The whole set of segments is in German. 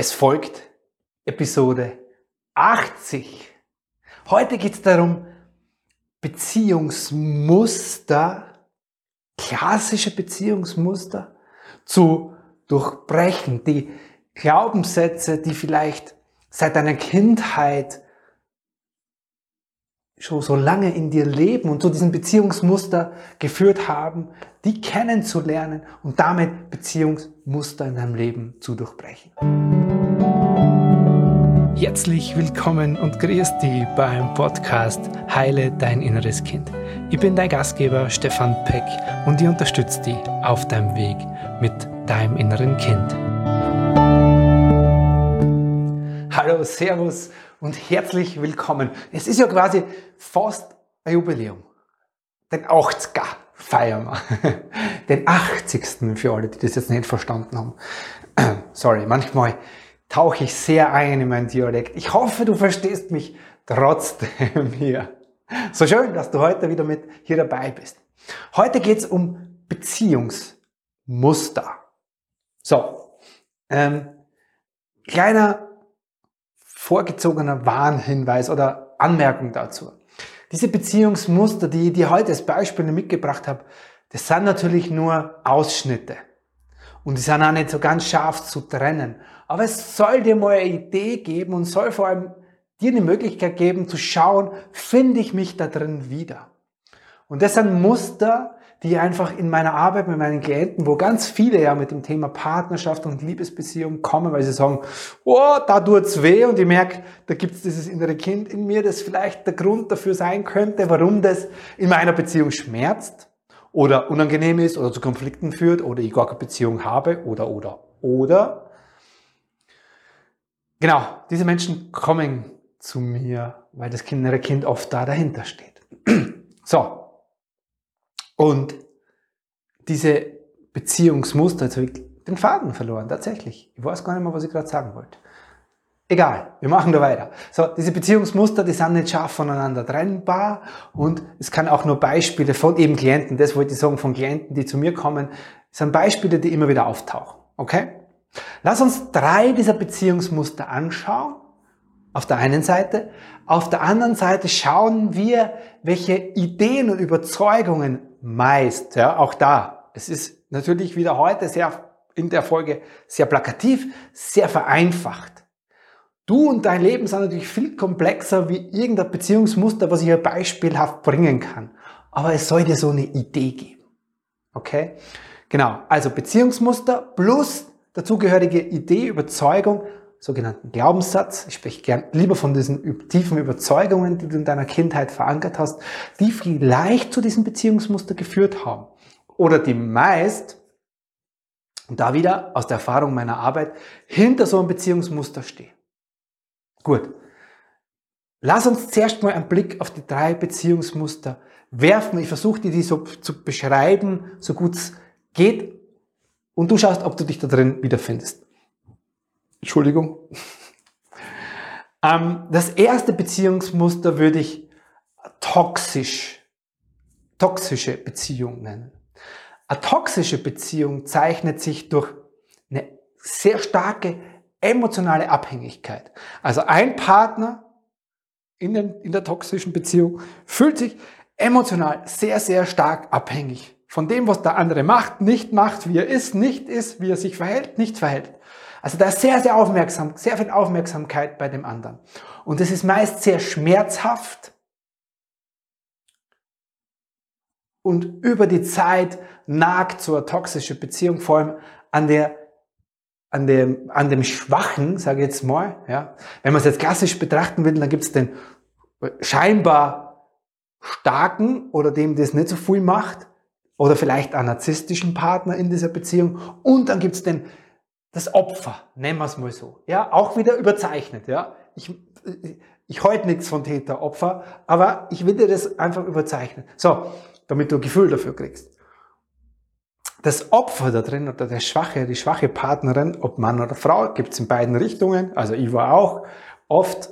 Es folgt Episode 80. Heute geht es darum, Beziehungsmuster, klassische Beziehungsmuster zu durchbrechen, die Glaubenssätze, die vielleicht seit deiner Kindheit schon so lange in dir leben und zu diesem Beziehungsmuster geführt haben, die kennenzulernen und damit Beziehungsmuster in deinem Leben zu durchbrechen. Herzlich willkommen und grüß dich beim Podcast Heile dein inneres Kind. Ich bin dein Gastgeber Stefan Peck und ich unterstütze dich auf deinem Weg mit deinem inneren Kind. Hallo, Servus und herzlich willkommen. Es ist ja quasi fast ein Jubiläum. Den 80er feiern wir. Den 80. für alle, die das jetzt nicht verstanden haben. Sorry, manchmal tauche ich sehr ein in meinen Dialekt. Ich hoffe, du verstehst mich trotzdem hier. So schön, dass du heute wieder mit hier dabei bist. Heute geht's um Beziehungsmuster. So, ähm, kleiner vorgezogener Warnhinweis oder Anmerkung dazu. Diese Beziehungsmuster, die ich dir heute als Beispiele mitgebracht habe, das sind natürlich nur Ausschnitte. Und die sind auch nicht so ganz scharf zu trennen. Aber es soll dir mal eine Idee geben und soll vor allem dir eine Möglichkeit geben zu schauen, finde ich mich da drin wieder. Und das sind Muster, die einfach in meiner Arbeit mit meinen Klienten, wo ganz viele ja mit dem Thema Partnerschaft und Liebesbeziehung kommen, weil sie sagen, oh, da tut's weh und ich merke, da gibt's dieses innere Kind in mir, das vielleicht der Grund dafür sein könnte, warum das in meiner Beziehung schmerzt oder unangenehm ist oder zu Konflikten führt oder ich gar keine Beziehung habe oder, oder, oder. Genau, diese Menschen kommen zu mir, weil das innere Kind oft da dahinter steht. So, und diese Beziehungsmuster, jetzt habe ich den Faden verloren, tatsächlich. Ich weiß gar nicht mehr, was ich gerade sagen wollte. Egal, wir machen da weiter. So, diese Beziehungsmuster, die sind nicht scharf voneinander trennbar und es kann auch nur Beispiele von eben Klienten, das wollte ich sagen, von Klienten, die zu mir kommen, sind Beispiele, die immer wieder auftauchen. Okay? Lass uns drei dieser Beziehungsmuster anschauen. Auf der einen Seite. Auf der anderen Seite schauen wir, welche Ideen und Überzeugungen meist, ja, auch da. Es ist natürlich wieder heute sehr, in der Folge sehr plakativ, sehr vereinfacht. Du und dein Leben sind natürlich viel komplexer wie irgendein Beziehungsmuster, was ich hier beispielhaft bringen kann. Aber es soll dir so eine Idee geben. Okay? Genau. Also Beziehungsmuster plus dazugehörige Idee, Überzeugung, sogenannten Glaubenssatz. Ich spreche gern lieber von diesen tiefen Überzeugungen, die du in deiner Kindheit verankert hast, die vielleicht zu diesem Beziehungsmuster geführt haben. Oder die meist, und da wieder aus der Erfahrung meiner Arbeit, hinter so einem Beziehungsmuster stehen. Gut. Lass uns zuerst mal einen Blick auf die drei Beziehungsmuster werfen. Ich versuche dir die so zu beschreiben, so gut es geht. Und du schaust, ob du dich da drin wiederfindest. Entschuldigung. Ähm, das erste Beziehungsmuster würde ich toxisch, toxische Beziehung nennen. Eine toxische Beziehung zeichnet sich durch eine sehr starke emotionale Abhängigkeit. Also ein Partner in, den, in der toxischen Beziehung fühlt sich emotional sehr, sehr stark abhängig von dem, was der andere macht, nicht macht, wie er ist, nicht ist, wie er sich verhält, nicht verhält. Also da ist sehr, sehr aufmerksam, sehr viel Aufmerksamkeit bei dem anderen. Und es ist meist sehr schmerzhaft und über die Zeit nagt so eine toxische Beziehung vor allem an der an dem, an dem Schwachen, sage ich jetzt mal, ja. Wenn man es jetzt klassisch betrachten will, dann gibt es den scheinbar starken oder dem, das nicht so viel macht, oder vielleicht einen narzisstischen Partner in dieser Beziehung. Und dann gibt es den das Opfer, nennen wir es mal so. Ja, auch wieder überzeichnet. Ja, ich, ich halte nichts von Täter, Opfer, aber ich will dir das einfach überzeichnen. So, damit du ein Gefühl dafür kriegst. Das Opfer da drin oder der schwache, die schwache Partnerin, ob Mann oder Frau, gibt's in beiden Richtungen. Also ich war auch oft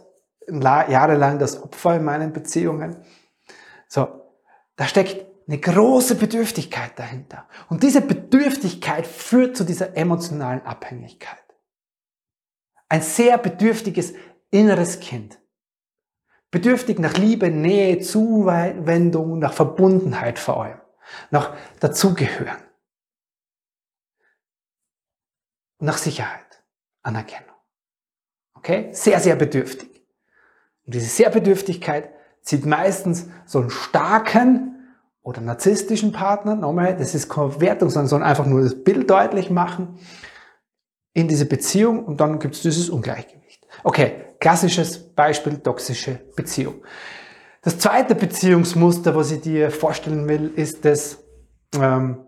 jahrelang das Opfer in meinen Beziehungen. So, da steckt eine große Bedürftigkeit dahinter. Und diese Bedürftigkeit führt zu dieser emotionalen Abhängigkeit. ein sehr bedürftiges inneres Kind. Bedürftig nach Liebe, Nähe, Zuwendung, nach Verbundenheit vor allem, nach Dazugehören, nach Sicherheit, Anerkennung. Okay? Sehr, sehr bedürftig. Und diese sehr Bedürftigkeit zieht meistens so einen starken oder narzisstischen Partner, nochmal, das ist keine Wertung, sondern einfach nur das Bild deutlich machen, in diese Beziehung und dann gibt es dieses Ungleichgewicht. Okay, klassisches Beispiel toxische Beziehung. Das zweite Beziehungsmuster, was ich dir vorstellen will, ist das ähm,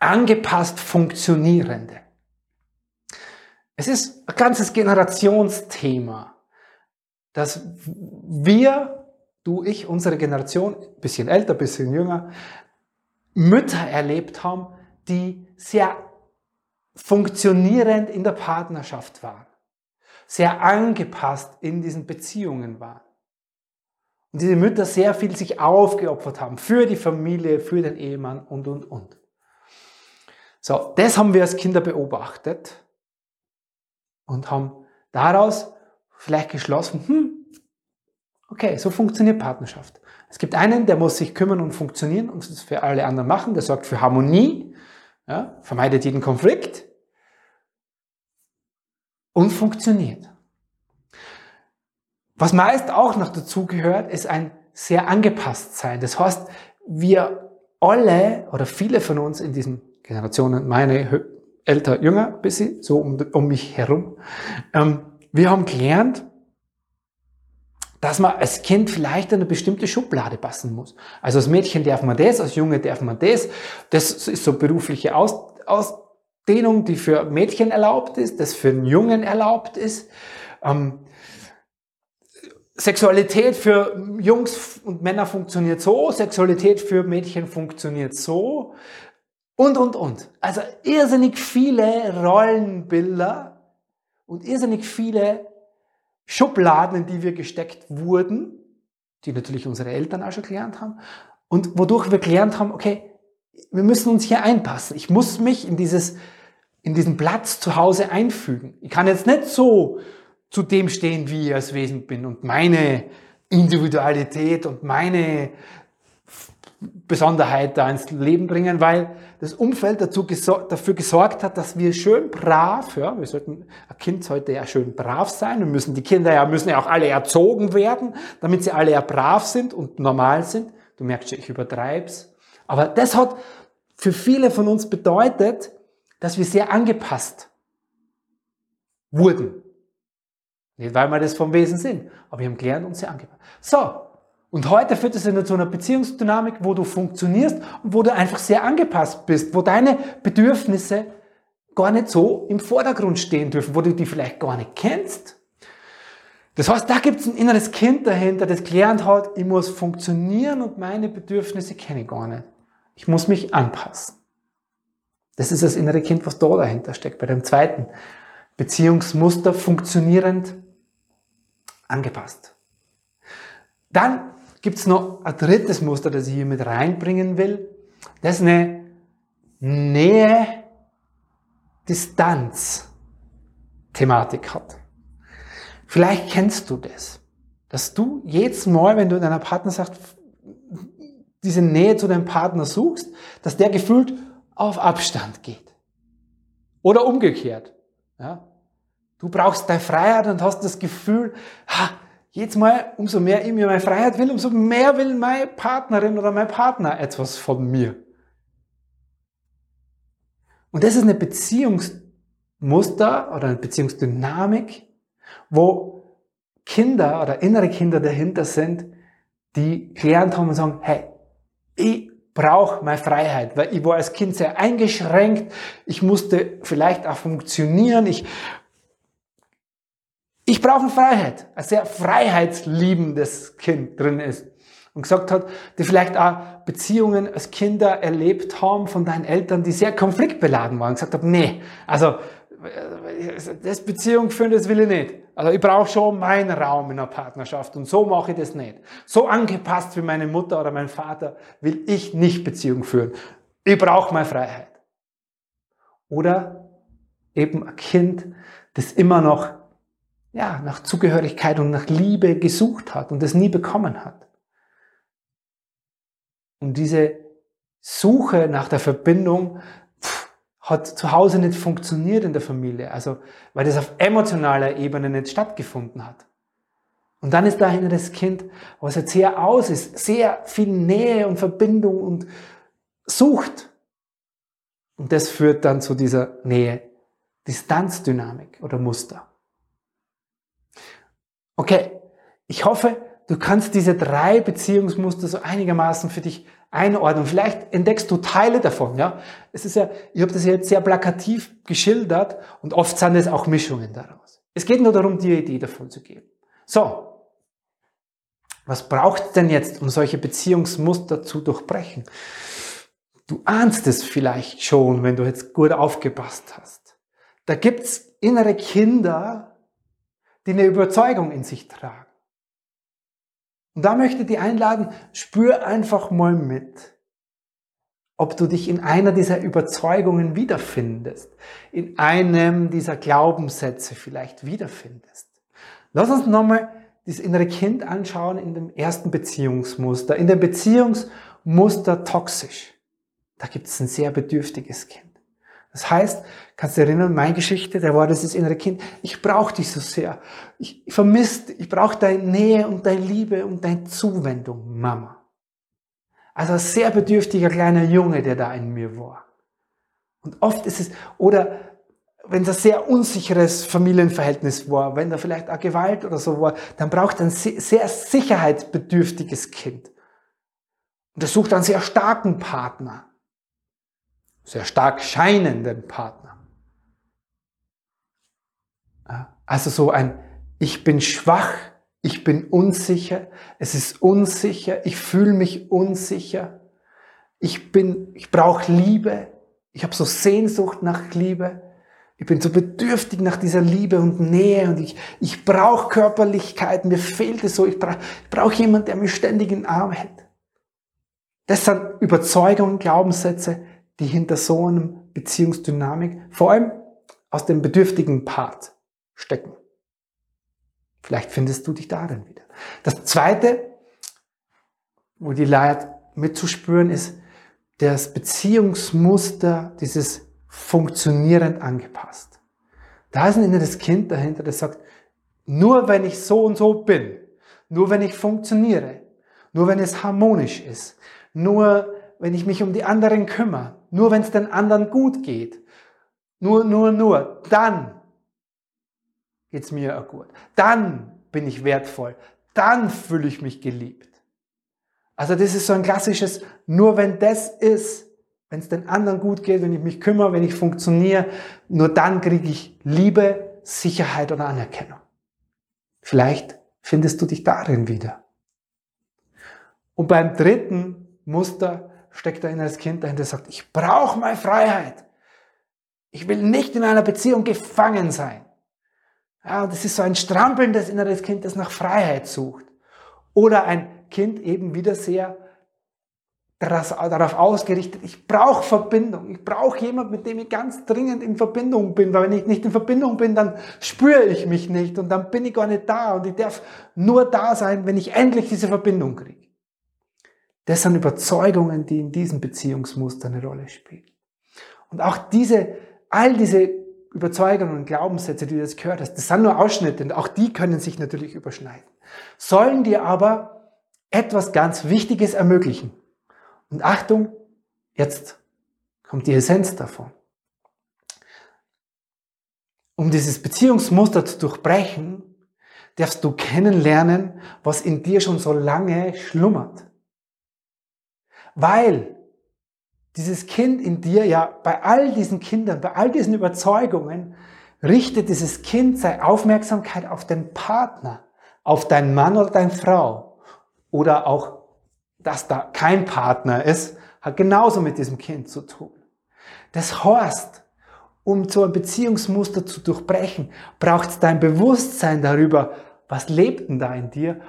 angepasst funktionierende. Es ist ein ganzes Generationsthema, dass wir du, ich, unsere Generation, bisschen älter, bisschen jünger, Mütter erlebt haben, die sehr funktionierend in der Partnerschaft waren, sehr angepasst in diesen Beziehungen waren. Und diese Mütter sehr viel sich aufgeopfert haben für die Familie, für den Ehemann und, und, und. So, das haben wir als Kinder beobachtet und haben daraus vielleicht geschlossen, hm, Okay, so funktioniert Partnerschaft. Es gibt einen, der muss sich kümmern und funktionieren und das für alle anderen machen, der sorgt für Harmonie, ja, vermeidet jeden Konflikt und funktioniert. Was meist auch noch dazu gehört, ist ein sehr angepasst sein. Das heißt, wir alle oder viele von uns in diesen Generationen, meine älter, jünger, bisschen so um, um mich herum, ähm, wir haben gelernt, dass man als Kind vielleicht in eine bestimmte Schublade passen muss. Also als Mädchen darf man das, als Junge darf man das. Das ist so berufliche Aus Ausdehnung, die für Mädchen erlaubt ist, das für einen Jungen erlaubt ist. Ähm, Sexualität für Jungs und Männer funktioniert so, Sexualität für Mädchen funktioniert so und, und, und. Also irrsinnig viele Rollenbilder und irrsinnig viele Schubladen, in die wir gesteckt wurden, die natürlich unsere Eltern auch schon gelernt haben, und wodurch wir gelernt haben, okay, wir müssen uns hier einpassen. Ich muss mich in dieses, in diesen Platz zu Hause einfügen. Ich kann jetzt nicht so zu dem stehen, wie ich als Wesen bin und meine Individualität und meine Besonderheit da ins Leben bringen, weil das Umfeld dazu gesor dafür gesorgt hat, dass wir schön brav, ja, wir sollten, ein Kind sollte ja schön brav sein und müssen, die Kinder ja, müssen ja auch alle erzogen werden, damit sie alle ja brav sind und normal sind. Du merkst schon, ich übertreib's. Aber das hat für viele von uns bedeutet, dass wir sehr angepasst wurden. Nicht, weil wir das vom Wesen sind, aber wir haben gelernt und sehr angepasst. So, und heute führt es in zu einer Beziehungsdynamik, wo du funktionierst und wo du einfach sehr angepasst bist, wo deine Bedürfnisse gar nicht so im Vordergrund stehen dürfen, wo du die vielleicht gar nicht kennst. Das heißt, da gibt es ein inneres Kind dahinter, das gelernt hat, ich muss funktionieren und meine Bedürfnisse kenne ich gar nicht. Ich muss mich anpassen. Das ist das innere Kind, was da dahinter steckt, bei dem zweiten Beziehungsmuster funktionierend angepasst. Dann gibt es noch ein drittes Muster, das ich hier mit reinbringen will. Das ist eine Nähe-Distanz-Thematik hat. Vielleicht kennst du das, dass du jedes Mal, wenn du deiner Partner sagst, diese Nähe zu deinem Partner suchst, dass der gefühlt auf Abstand geht. Oder umgekehrt. Ja? Du brauchst deine Freiheit und hast das Gefühl, ha, Jedes Mal, umso mehr ich mir meine Freiheit will, umso mehr will meine Partnerin oder mein Partner etwas von mir. Und das ist eine Beziehungsmuster oder eine Beziehungsdynamik, wo Kinder oder innere Kinder dahinter sind, die gelernt haben und sagen, hey, ich brauche meine Freiheit, weil ich war als Kind sehr eingeschränkt, ich musste vielleicht auch funktionieren, ich ich brauche Freiheit. Ein sehr freiheitsliebendes Kind drin ist. Und gesagt hat, die vielleicht auch Beziehungen als Kinder erlebt haben von deinen Eltern, die sehr konfliktbeladen waren. Und gesagt haben, nee, also das Beziehung führen, das will ich nicht. Also ich brauche schon meinen Raum in einer Partnerschaft und so mache ich das nicht. So angepasst wie meine Mutter oder mein Vater will ich nicht Beziehung führen. Ich brauche meine Freiheit. Oder eben ein Kind, das immer noch ja, nach Zugehörigkeit und nach Liebe gesucht hat und es nie bekommen hat. Und diese Suche nach der Verbindung pff, hat zu Hause nicht funktioniert in der Familie, also weil das auf emotionaler Ebene nicht stattgefunden hat. Und dann ist da das Kind, was jetzt sehr aus ist, sehr viel Nähe und Verbindung und sucht. Und das führt dann zu dieser Nähe, Distanzdynamik oder Muster. Okay, ich hoffe, du kannst diese drei Beziehungsmuster so einigermaßen für dich einordnen. Vielleicht entdeckst du Teile davon, ja. Es ist ja, ich habe das jetzt sehr plakativ geschildert und oft sind es auch Mischungen daraus. Es geht nur darum, dir Idee davon zu geben. So. Was braucht denn jetzt, um solche Beziehungsmuster zu durchbrechen? Du ahnst es vielleicht schon, wenn du jetzt gut aufgepasst hast. Da gibt's innere Kinder, die eine Überzeugung in sich tragen. Und da möchte ich dich einladen, spür einfach mal mit, ob du dich in einer dieser Überzeugungen wiederfindest, in einem dieser Glaubenssätze vielleicht wiederfindest. Lass uns nochmal das innere Kind anschauen in dem ersten Beziehungsmuster, in dem Beziehungsmuster toxisch. Da gibt es ein sehr bedürftiges Kind. Das heißt, kannst du erinnern, meine Geschichte, der war das innere Kind. Ich brauche dich so sehr. Ich, vermisse, ich brauche deine Nähe und deine Liebe und deine Zuwendung, Mama. Also ein sehr bedürftiger kleiner Junge, der da in mir war. Und oft ist es, oder wenn es ein sehr unsicheres Familienverhältnis war, wenn da vielleicht auch Gewalt oder so war, dann braucht ein sehr sicherheitsbedürftiges Kind. Und er sucht einen sehr starken Partner sehr stark scheinenden Partner. Also so ein, ich bin schwach, ich bin unsicher, es ist unsicher, ich fühle mich unsicher, ich bin, ich brauche Liebe, ich habe so Sehnsucht nach Liebe, ich bin so bedürftig nach dieser Liebe und Nähe und ich, ich brauche Körperlichkeit, mir fehlt es so, ich brauche brauch jemanden, der mich ständig in den Arm hält. Das sind Überzeugungen, Glaubenssätze, die hinter so einem Beziehungsdynamik vor allem aus dem bedürftigen Part stecken. Vielleicht findest du dich darin wieder. Das zweite, wo die Leid mitzuspüren ist, das Beziehungsmuster, dieses funktionierend angepasst. Da ist ein inneres Kind dahinter, das sagt, nur wenn ich so und so bin, nur wenn ich funktioniere, nur wenn es harmonisch ist, nur wenn ich mich um die anderen kümmere, nur wenn es den anderen gut geht, nur, nur, nur, dann geht's mir auch gut. Dann bin ich wertvoll. Dann fühle ich mich geliebt. Also das ist so ein klassisches, nur wenn das ist, wenn es den anderen gut geht, wenn ich mich kümmere, wenn ich funktioniere, nur dann kriege ich Liebe, Sicherheit oder Anerkennung. Vielleicht findest du dich darin wieder. Und beim dritten Muster steckt ein inneres Kind dahinter, sagt, ich brauche meine Freiheit. Ich will nicht in einer Beziehung gefangen sein. Ja, das ist so ein strampelndes inneres Kind, das nach Freiheit sucht. Oder ein Kind eben wieder sehr darauf ausgerichtet, ich brauche Verbindung. Ich brauche jemand, mit dem ich ganz dringend in Verbindung bin, weil wenn ich nicht in Verbindung bin, dann spüre ich mich nicht und dann bin ich gar nicht da und ich darf nur da sein, wenn ich endlich diese Verbindung kriege. Das sind Überzeugungen, die in diesem Beziehungsmuster eine Rolle spielen. Und auch diese, all diese Überzeugungen und Glaubenssätze, die du jetzt gehört hast, das sind nur Ausschnitte und auch die können sich natürlich überschneiden. Sollen dir aber etwas ganz Wichtiges ermöglichen. Und Achtung, jetzt kommt die Essenz davon. Um dieses Beziehungsmuster zu durchbrechen, darfst du kennenlernen, was in dir schon so lange schlummert. Weil dieses Kind in dir ja bei all diesen Kindern, bei all diesen Überzeugungen, richtet dieses Kind seine Aufmerksamkeit auf den Partner, auf deinen Mann oder deine Frau. Oder auch, dass da kein Partner ist, hat genauso mit diesem Kind zu tun. Das heißt, um so ein Beziehungsmuster zu durchbrechen, braucht es dein Bewusstsein darüber, was lebt denn da in dir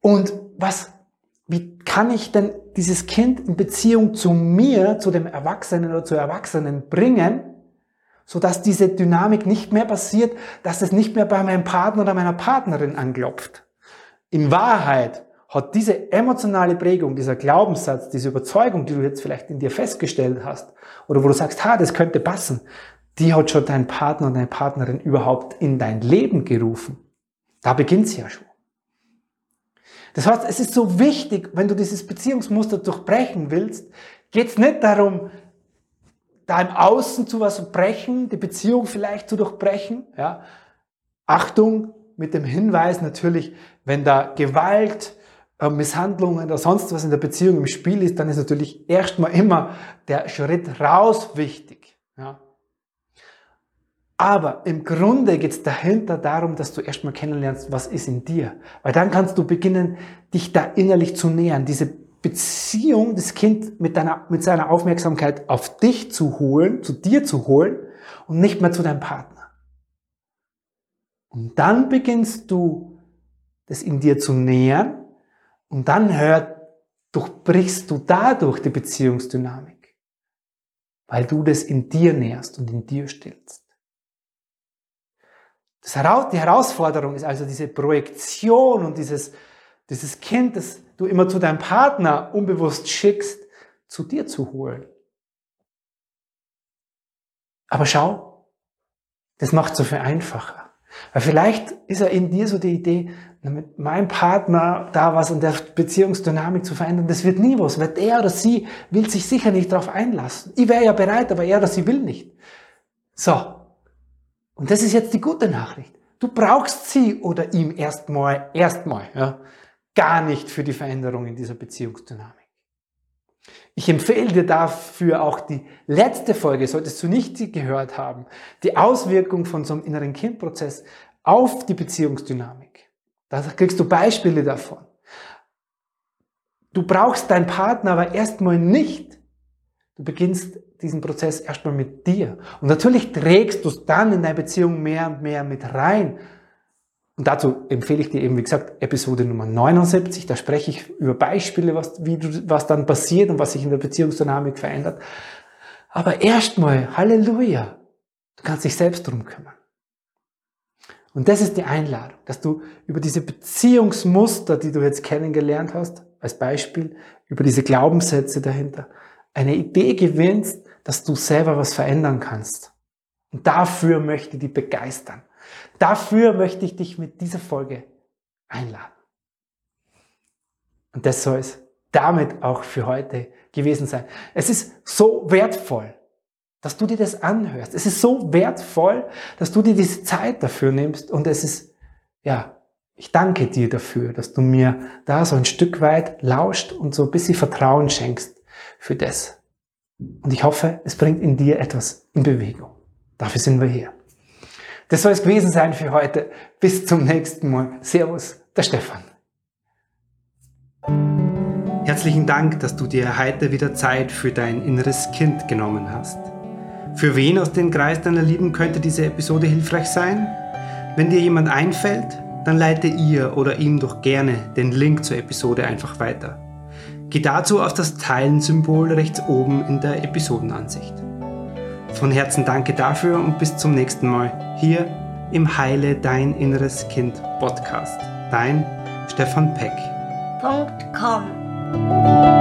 und was wie kann ich denn dieses Kind in Beziehung zu mir, zu dem Erwachsenen oder zur Erwachsenen bringen, sodass diese Dynamik nicht mehr passiert, dass es nicht mehr bei meinem Partner oder meiner Partnerin anklopft. In Wahrheit hat diese emotionale Prägung, dieser Glaubenssatz, diese Überzeugung, die du jetzt vielleicht in dir festgestellt hast, oder wo du sagst, ha, das könnte passen, die hat schon dein Partner und deine Partnerin überhaupt in dein Leben gerufen. Da beginnt's ja schon. Das heißt, es ist so wichtig, wenn du dieses Beziehungsmuster durchbrechen willst, geht's nicht darum, da im Außen zu was brechen, die Beziehung vielleicht zu durchbrechen. Ja. Achtung mit dem Hinweis natürlich, wenn da Gewalt, äh, Misshandlungen oder sonst was in der Beziehung im Spiel ist, dann ist natürlich erstmal immer der Schritt raus wichtig. Ja. Aber im Grunde geht es dahinter darum, dass du erstmal kennenlernst, was ist in dir. Weil dann kannst du beginnen, dich da innerlich zu nähern, diese Beziehung, das Kind mit, deiner, mit seiner Aufmerksamkeit auf dich zu holen, zu dir zu holen und nicht mehr zu deinem Partner. Und dann beginnst du, das in dir zu nähern und dann hört, durchbrichst du dadurch die Beziehungsdynamik, weil du das in dir nährst und in dir stillst. Das Heraus die Herausforderung ist also diese Projektion und dieses, dieses Kind, das du immer zu deinem Partner unbewusst schickst, zu dir zu holen. Aber schau, das macht so viel einfacher. Weil vielleicht ist er in dir so die Idee, mit meinem Partner da was in der Beziehungsdynamik zu verändern, das wird nie was, weil er oder sie will sich sicher nicht darauf einlassen. Ich wäre ja bereit, aber er oder sie will nicht. So, und das ist jetzt die gute Nachricht. Du brauchst sie oder ihm erstmal, erstmal, ja, gar nicht für die Veränderung in dieser Beziehungsdynamik. Ich empfehle dir dafür auch die letzte Folge, solltest du nicht sie gehört haben, die Auswirkung von so einem inneren Kindprozess auf die Beziehungsdynamik. Da kriegst du Beispiele davon. Du brauchst deinen Partner aber erstmal nicht. Du beginnst diesen Prozess erstmal mit dir. Und natürlich trägst du es dann in deine Beziehung mehr und mehr mit rein. Und dazu empfehle ich dir eben, wie gesagt, Episode Nummer 79. Da spreche ich über Beispiele, was, wie du, was dann passiert und was sich in der Beziehungsdynamik verändert. Aber erstmal, Halleluja, du kannst dich selbst drum kümmern. Und das ist die Einladung, dass du über diese Beziehungsmuster, die du jetzt kennengelernt hast, als Beispiel, über diese Glaubenssätze dahinter, eine Idee gewinnst, dass du selber was verändern kannst. Und dafür möchte ich dich begeistern. Dafür möchte ich dich mit dieser Folge einladen. Und das soll es damit auch für heute gewesen sein. Es ist so wertvoll, dass du dir das anhörst. Es ist so wertvoll, dass du dir diese Zeit dafür nimmst. Und es ist, ja, ich danke dir dafür, dass du mir da so ein Stück weit lauscht und so ein bisschen Vertrauen schenkst für das. Und ich hoffe, es bringt in dir etwas in Bewegung. Dafür sind wir hier. Das soll es gewesen sein für heute. Bis zum nächsten Mal. Servus, der Stefan. Herzlichen Dank, dass du dir heute wieder Zeit für dein inneres Kind genommen hast. Für wen aus dem Kreis deiner Lieben könnte diese Episode hilfreich sein? Wenn dir jemand einfällt, dann leite ihr oder ihm doch gerne den Link zur Episode einfach weiter. Geh dazu auf das Teilen-Symbol rechts oben in der Episodenansicht. Von Herzen danke dafür und bis zum nächsten Mal hier im Heile Dein Inneres Kind Podcast. Dein Stefan Peck. .com